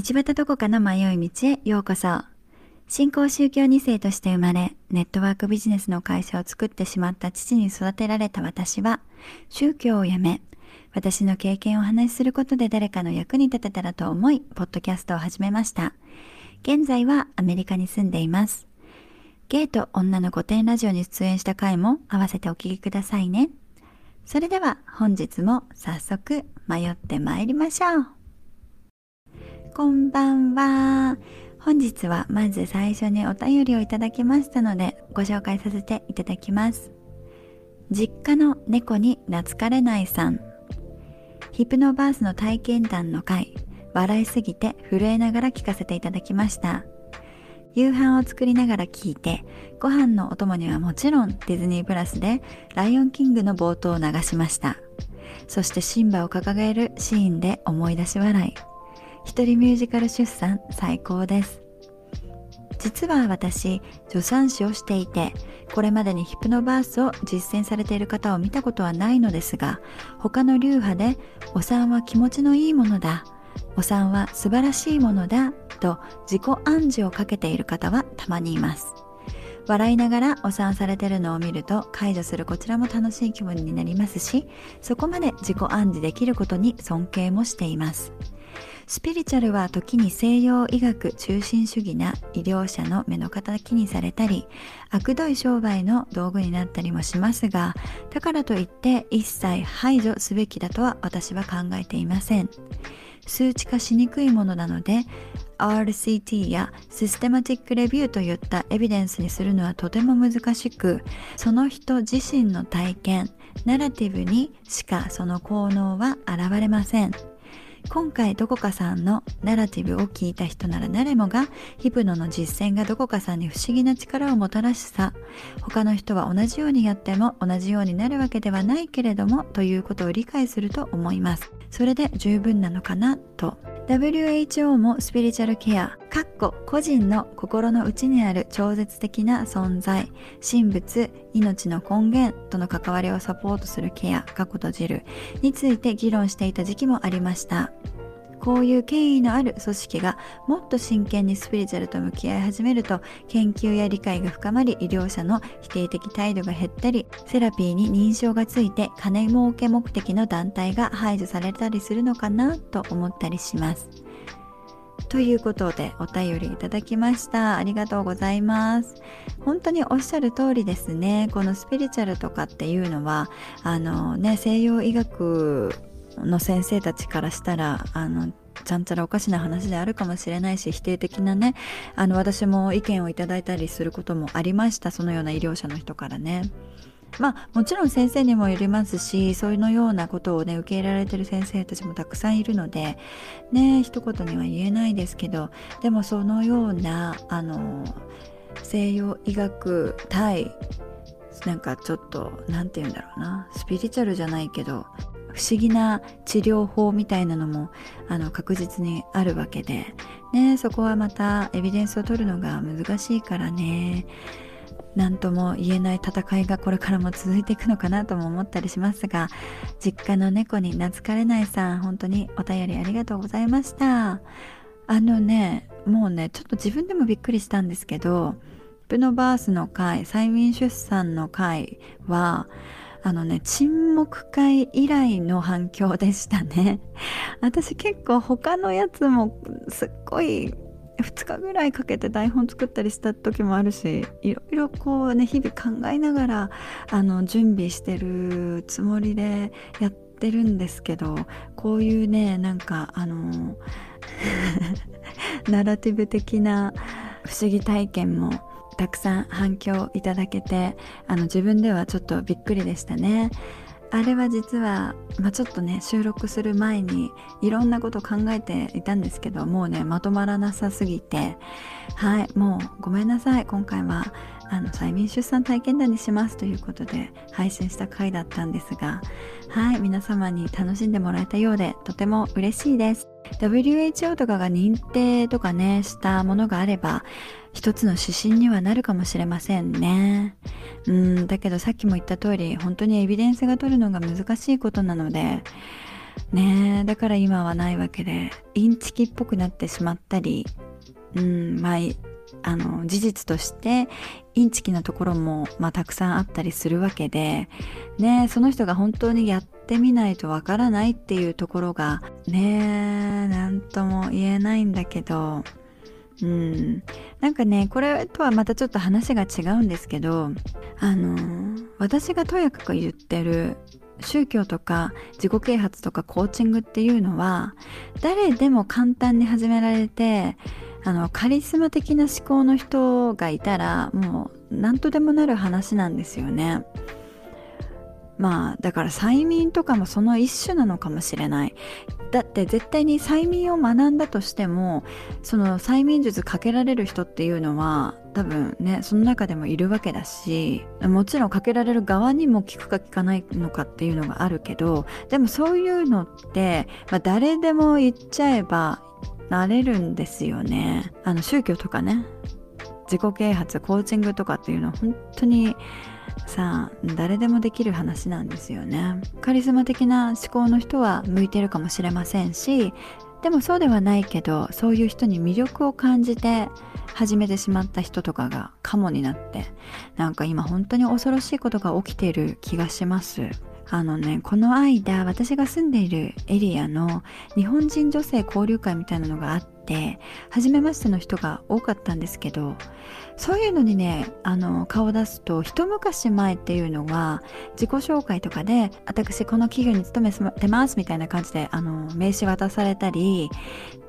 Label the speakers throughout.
Speaker 1: 道端どこかの迷い道へようこそ。新興宗教2世として生まれ、ネットワークビジネスの会社を作ってしまった父に育てられた私は、宗教をやめ、私の経験をお話しすることで誰かの役に立てたらと思い、ポッドキャストを始めました。現在はアメリカに住んでいます。ゲイと女の古典ラジオに出演した回も合わせてお聞きくださいね。それでは本日も早速迷って参りましょう。こんばんは。本日はまず最初にお便りをいただきましたのでご紹介させていただきます。実家の猫に懐かれないさん。ヒプノバースの体験談の回、笑いすぎて震えながら聞かせていただきました。夕飯を作りながら聞いて、ご飯のお供にはもちろんディズニープラスでライオンキングの冒頭を流しました。そしてシンバを掲げるシーンで思い出し笑い。一人ミュージカル出産最高です。実は私、助産師をしていて、これまでにヒプノバースを実践されている方を見たことはないのですが、他の流派で、お産は気持ちのいいものだ、お産は素晴らしいものだと自己暗示をかけている方はたまにいます。笑いながらお産されてるのを見ると解除するこちらも楽しい気分になりますし、そこまで自己暗示できることに尊敬もしています。スピリチュアルは時に西洋医学中心主義な医療者の目の敵にされたり、悪どい商売の道具になったりもしますが、だからといって一切排除すべきだとは私は考えていません。数値化しにくいものなので RCT やシステマティックレビューといったエビデンスにするのはとても難しくその人自身の体験ナラティブにしかその効能は現れません今回どこかさんのナラティブを聞いた人なら誰もがヒプノの実践がどこかさんに不思議な力をもたらしさ。他の人は同じようにやっても同じようになるわけではないけれどもということを理解すると思います。それで十分なのかなと。WHO もスピリチュアルケア、かっこ個人の心の内にある超絶的な存在、神仏、命の根源との関わりをサポートするケア、かっこ閉じるについて議論していた時期もありました。こういう権威のある組織がもっと真剣にスピリチュアルと向き合い始めると研究や理解が深まり医療者の否定的態度が減ったりセラピーに認証がついて金儲け目的の団体が排除されたりするのかなと思ったりします。ということでお便りいただきました。ありがとうございます。本当におっしゃる通りですね。このスピリチュアルとかっていうのは、あのね、西洋医学の先生たちからしたらあのちゃんちゃらおかしな話であるかもしれないし否定的なねあの私も意見をいただいたりすることもありましたそのような医療者の人からね。まあもちろん先生にもよりますしそういうのようなことをね受け入れられてる先生たちもたくさんいるのでね一言には言えないですけどでもそのようなあの西洋医学対なんかちょっと何て言うんだろうなスピリチュアルじゃないけど不思議な治療法みたいなのもあの確実にあるわけで、ね、そこはまたエビデンスを取るのが難しいからね。何とも言えない戦いがこれからも続いていくのかなとも思ったりしますが実家の猫に懐かれないさん本当にお便りありがとうございました。あのねもうねちょっと自分でもびっくりしたんですけどプノバースの会催眠出産の会はあのね、沈黙会以来の反響でしたね。私結構他のやつもすっごい2日ぐらいかけて台本作ったりした時もあるしいろいろこうね日々考えながらあの準備してるつもりでやってるんですけどこういうねなんかあの ナラティブ的な不思議体験もたくさん反響いただけてあの自分ではちょっとびっくりでしたね。あれは実は、まあ、ちょっとね収録する前にいろんなこと考えていたんですけどもうねまとまらなさすぎてはいもうごめんなさい今回はあの催眠出産体験談にしますということで配信した回だったんですがはい皆様に楽しんでもらえたようでとても嬉しいです WHO とかが認定とかねしたものがあれば一つの指針にはなるかもしれませんね。うん、だけどさっきも言った通り、本当にエビデンスが取るのが難しいことなので、ねだから今はないわけでインチキっぽくなってしまったりうんまああの事実としてインチキなところも、まあ、たくさんあったりするわけで、ね、その人が本当にやってみないとわからないっていうところがね何とも言えないんだけどうん、なんかねこれとはまたちょっと話が違うんですけどあの私がとやかく言ってる宗教とか自己啓発とかコーチングっていうのは誰でも簡単に始められてあのカリスマ的な思考の人がいたらもう何とでもなる話なんですよね。まあだから催眠とかもその一種なのかもしれないだって絶対に催眠を学んだとしてもその催眠術かけられる人っていうのは多分ねその中でもいるわけだしもちろんかけられる側にも効くか効かないのかっていうのがあるけどでもそういうのって、まあ、誰でも言っちゃえばなれるんですよね。あの宗教とかね。自己啓発コーチングとかっていうのは本当にさあ誰でもできる話なんですよね。カリスマ的な思考の人は向いてるかもしれませんしでもそうではないけどそういう人に魅力を感じて始めてしまった人とかがカモになってなんか今本当に恐ろしいことが起きている気がします。あのねこの間私が住んでいるエリアの日本人女性交流会みたいなのがあって初めましての人が多かったんですけどそういうのにねあの顔を出すと一昔前っていうのは自己紹介とかで私この企業に勤めてますみたいな感じであの名刺渡されたり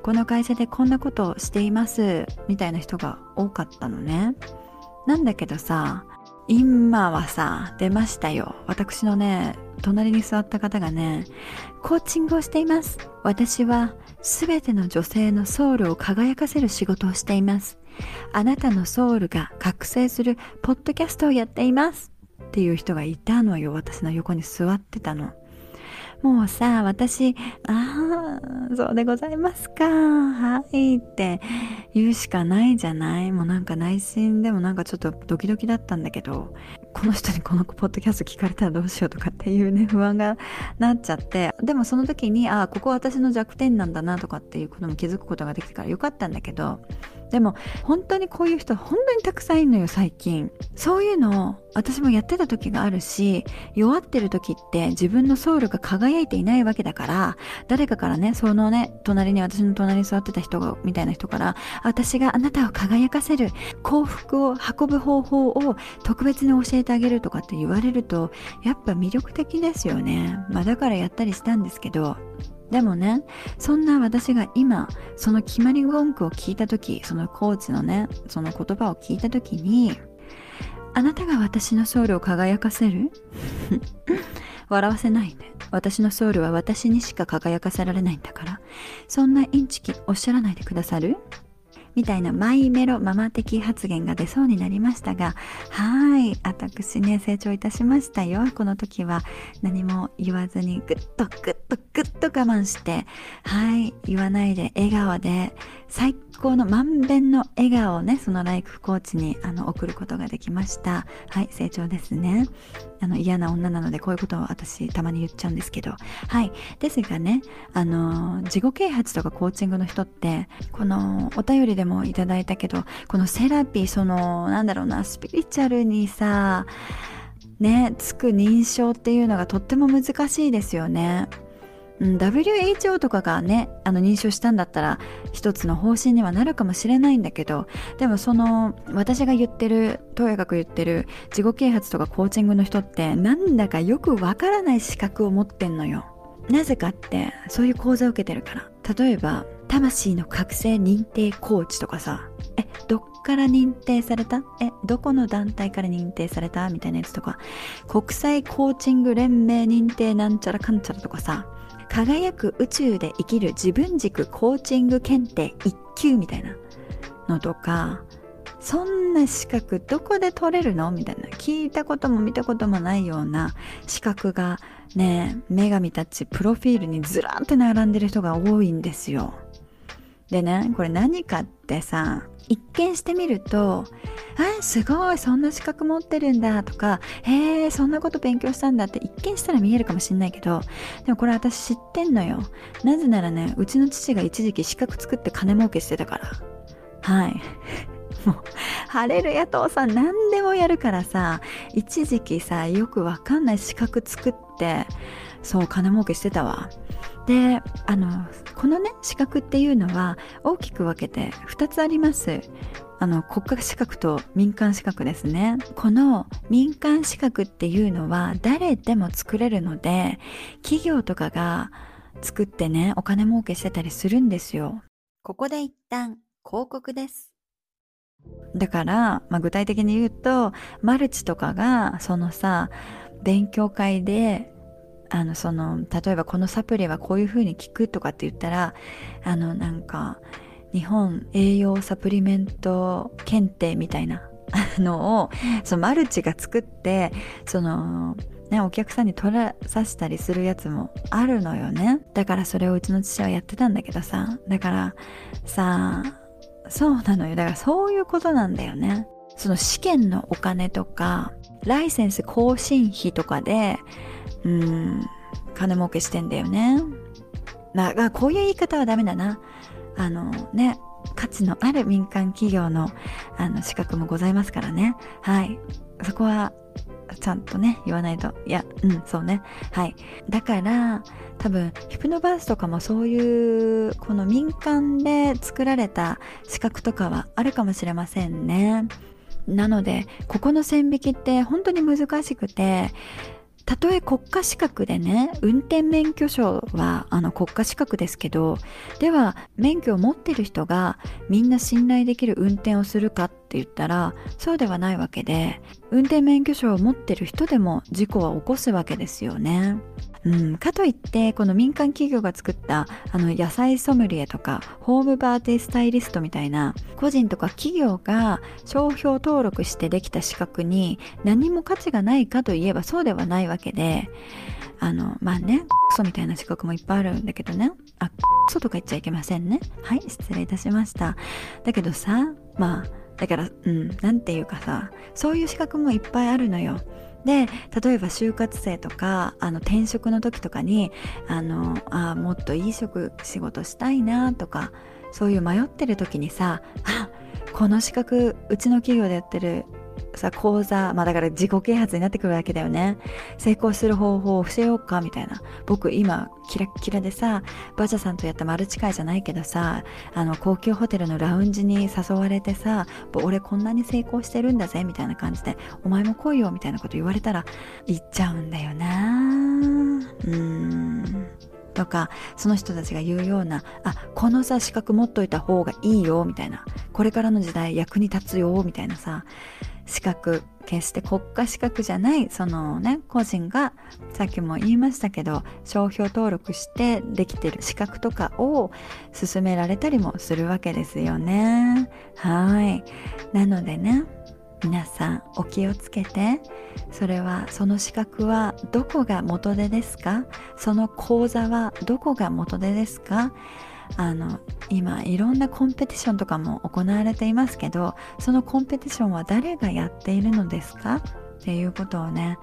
Speaker 1: この会社でこんなことをしていますみたいな人が多かったのね。なんだけどさ今はさ出ましたよ私のね隣に座った方がね、コーチングをしています。私は全ての女性のソウルを輝かせる仕事をしています。あなたのソウルが覚醒するポッドキャストをやっています。っていう人がいたのよ。私の横に座ってたの。もうさ、私、ああ、そうでございますか。はいって言うしかないじゃないもうなんか内心でもなんかちょっとドキドキだったんだけど、この人にこのポッドキャスト聞かれたらどうしようとかっていうね、不安がなっちゃって、でもその時に、ああ、ここ私の弱点なんだなとかっていうことも気づくことができたからよかったんだけど、でも本当にこういう人本当にたくさんいるのよ最近。そういうのを私もやってた時があるし弱ってる時って自分のソウルが輝いていないわけだから誰かからねそのね隣に私の隣に座ってた人がみたいな人から私があなたを輝かせる幸福を運ぶ方法を特別に教えてあげるとかって言われるとやっぱ魅力的ですよね。まあだからやったりしたんですけどでもね、そんな私が今、その決まり文句を聞いたとき、そのコーチのね、その言葉を聞いたときに、あなたが私のソウルを輝かせる？笑わせないで。私のソウルは私にしか輝かせられないんだから、そんなインチキおっしゃらないでくださる？みたいなマイメロママ的発言が出そうになりましたが、はい、私ね、成長いたしましたよ。この時は何も言わずにグッとグッとグッと我慢して、はい、言わないで笑顔で最高の満遍の笑顔をね、そのライフコーチにあの送ることができました。はい、成長ですね。あの嫌な女なのでこういうことを私たまに言っちゃうんですけど。はい。ですがね、あの、自己啓発とかコーチングの人って、このお便りでもいただいたけど、このセラピー、その、なんだろうな、スピリチュアルにさ、ね、つく認証っていうのがとっても難しいですよね。うん、WHO とかがねあの認証したんだったら一つの方針にはなるかもしれないんだけどでもその私が言ってるとやかく言ってる自己啓発とかコーチングの人ってなんだかよくわからない資格を持ってんのよ。なぜかってそういう講座を受けてるから。例えば魂の覚醒認定コーチとかさ。えどっから認定された？えどこの団体から認定された？みたいなやつとか。国際コーチング連盟認定なんちゃらかんちゃらとかさ。輝く宇宙で生きる自分軸コーチング検定1級みたいなのとかそんな資格どこで取れるのみたいな聞いたことも見たこともないような資格がね女神たちプロフィールにずらーって並んでる人が多いんですよ。でねこれ何かってさ一見してみると「あすごいそんな資格持ってるんだ」とか「へえそんなこと勉強したんだ」って一見したら見えるかもしんないけどでもこれ私知ってんのよ。なぜならねうちの父が一時期資格作って金儲けしてたから。はい。もう晴れる野党さん何でもやるからさ一時期さよくわかんない資格作ってそう金儲けしてたわ。であのこのね資格っていうのは大きく分けて2つあります。あの国家資格と民間資格ですね。この民間資格っていうのは誰でも作れるので企業とかが作ってねお金儲けしてたりするんですよ。ここで一旦広告です。だから、まあ、具体的に言うとマルチとかがそのさ勉強会であのその例えばこのサプリはこういう風に効くとかって言ったらあのなんか日本栄養サプリメント検定みたいな のをそのマルチが作ってそのね、お客さんに取らさせたりするやつもあるのよね。だからそれをうちの父はやってたんだけどさ。だからさ、そうなのよ。だからそういうことなんだよね。その試験のお金とか、ライセンス更新費とかで、うん、金儲けしてんだよね。まあ、こういう言い方はダメだな。あのね、価値のある民間企業のあの資格もございますからね。はい。そこはちゃんとね、言わないと。いや、うん、そうね。はい。だから、多分、ヒプノバースとかもそういう、この民間で作られた資格とかはあるかもしれませんね。なので、ここの線引きって本当に難しくて、たとえ国家資格でね運転免許証はあの国家資格ですけどでは免許を持ってる人がみんな信頼できる運転をするかって言ったらそうではないわけで運転免許証を持ってる人でも事故は起こすわけですよね。うん、かといってこの民間企業が作ったあの野菜ソムリエとかホームバーティスタイリストみたいな個人とか企業が商標登録してできた資格に何も価値がないかといえばそうではないわけであのまあねクソみたいな資格もいっぱいあるんだけどね。あクソとか言っちゃいけませんね。はい失礼いたしました。だけどさまあだからうんなんていうかさそういう資格もいっぱいあるのよ。で例えば就活生とかあの転職の時とかにあのあもっといい職仕事したいなとかそういう迷ってる時にさあこの資格うちの企業でやってるさ講座まあだから自己啓発になってくるわけだよね。成功する方法を教えようかみたいな。僕今キラッキラでさバジャさんとやったマルチ会じゃないけどさあの高級ホテルのラウンジに誘われてさ俺こんなに成功してるんだぜみたいな感じでお前も来いよみたいなこと言われたら行っちゃうんだよな。うん。とかその人たちが言うようなあこのさ資格持っといた方がいいよみたいな。これからの時代役に立つよみたいなさ資格決して国家資格じゃないそのね個人がさっきも言いましたけど商標登録してできてる資格とかを勧められたりもするわけですよね。はい。なのでね皆さんお気をつけて。それはその資格はどこが元手ですか？その講座はどこが元手ですか？あの今いろんなコンペティションとかも行われていますけどそのコンペティションは誰がやっているのですか？っていうことをね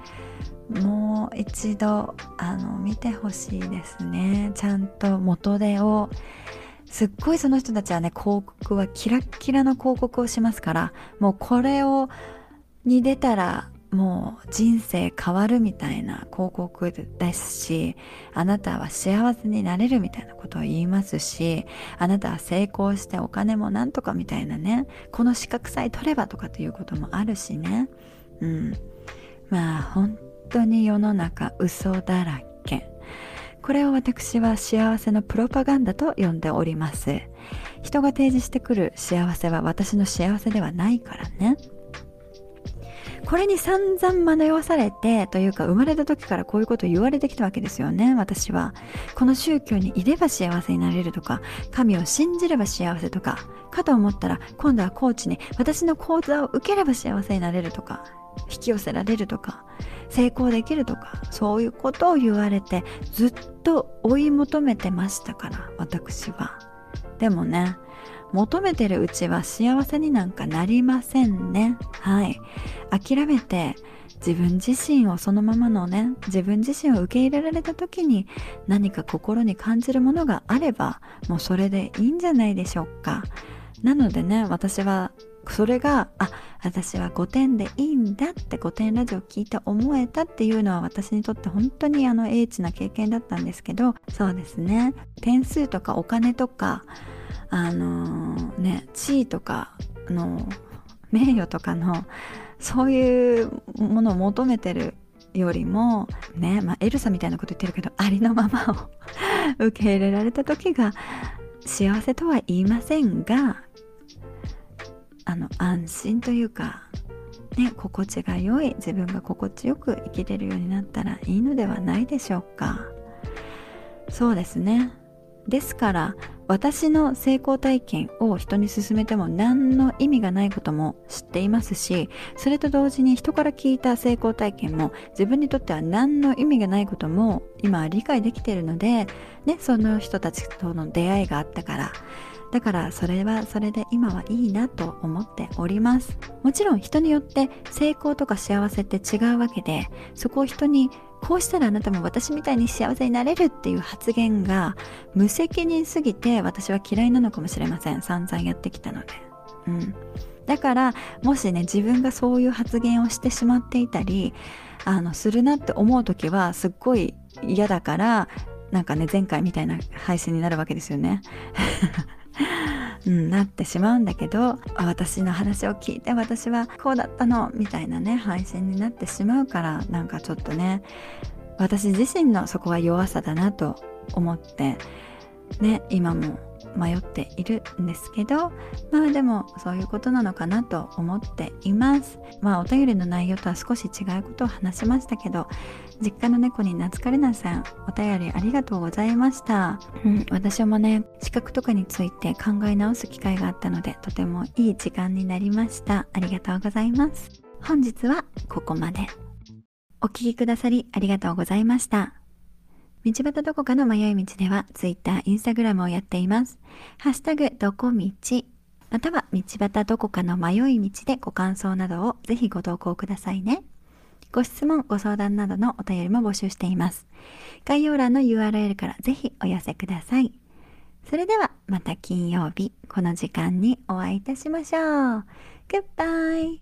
Speaker 1: もう一度あの見てほしいですね。ちゃんと元手をすっごいその人たちはね広告はキラッキラの広告をしますからもうこれをに出たらもう人生変わるみたいな広告ですしあなたは幸せになれるみたいなことを言いますしあなたは成功してお金もなんとかみたいなねこの資格さえ取ればとかっていうこともあるしね。うん。まあ本当に世の中嘘だらけ。これを私は幸せのプロパガンダと呼んでおります。人が提示してくる幸せは私の幸せではないからね。これに散々学ばされてというか生まれた時からこういうことを言われてきたわけですよね私は。この宗教にいれば幸せになれるとか神を信じれば幸せとかかと思ったら今度はコーチに私の講座を受ければ幸せになれるとか引き寄せられるとか成功できるとかそういうことを言われてずっと追い求めてましたから私は。でもね求めてるうちは幸せになんかなりませんね。はい。諦めて自分自身をそのままのね自分自身を受け入れられた時に何か心に感じるものがあればもうそれでいいんじゃないでしょうか。なのでね私はそれがあ私は5点でいいんだって5点ラジオ聞いて思えたっていうのは私にとって本当にあの英知な経験だったんですけどそうですね。点数とかお金とかあのー、ね地位とかの名誉とかのそういうものを求めてるよりもね、まあ、エルサみたいなこと言ってるけどありのままを受け入れられた時が幸せとは言いませんがあの安心というかね心地が良い自分が心地よく生きれるようになったらいいのではないでしょうか。そうですね。ですから私の成功体験を人に勧めても何の意味がないことも知っていますしそれと同時に人から聞いた成功体験も自分にとっては何の意味がないことも今理解できているので、ね、その人たちとの出会いがあったから。だからそれはそれで今はいいなと思っております。もちろん人によって成功とか幸せって違うわけでそこを人にこうしたらあなたも私みたいに幸せになれるっていう発言が無責任すぎて私は嫌いなのかもしれません。散々やってきたので。うん。だからもしね自分がそういう発言をしてしまっていたりあのするなって思う時はすっごい嫌だからなんかね前回みたいな配信になるわけですよね。うん、なってしまうんだけど私の話を聞いて私はこうだったのみたいなね配信になってしまうからなんかちょっとね私自身のそこは弱さだなと思ってね今も迷っているんですけどまあでもそういうことなのかなと思っています。まあお便りの内容とは少し違うことを話しましたけど実家の猫に懐かれなさんお便りありがとうございました、うん、私もね資格とかについて考え直す機会があったのでとてもいい時間になりました。ありがとうございます。本日はここまで。お聴きくださりありがとうございました。道端どこかの迷い道では Twitter、Instagram をやっています。ハッシュタグどこ道または道端どこかの迷い道でご感想などをぜひご投稿くださいね。ご質問、ご相談などのお便りも募集しています。概要欄の URL からぜひお寄せください。それではまた金曜日この時間にお会いいたしましょう。Goodbye!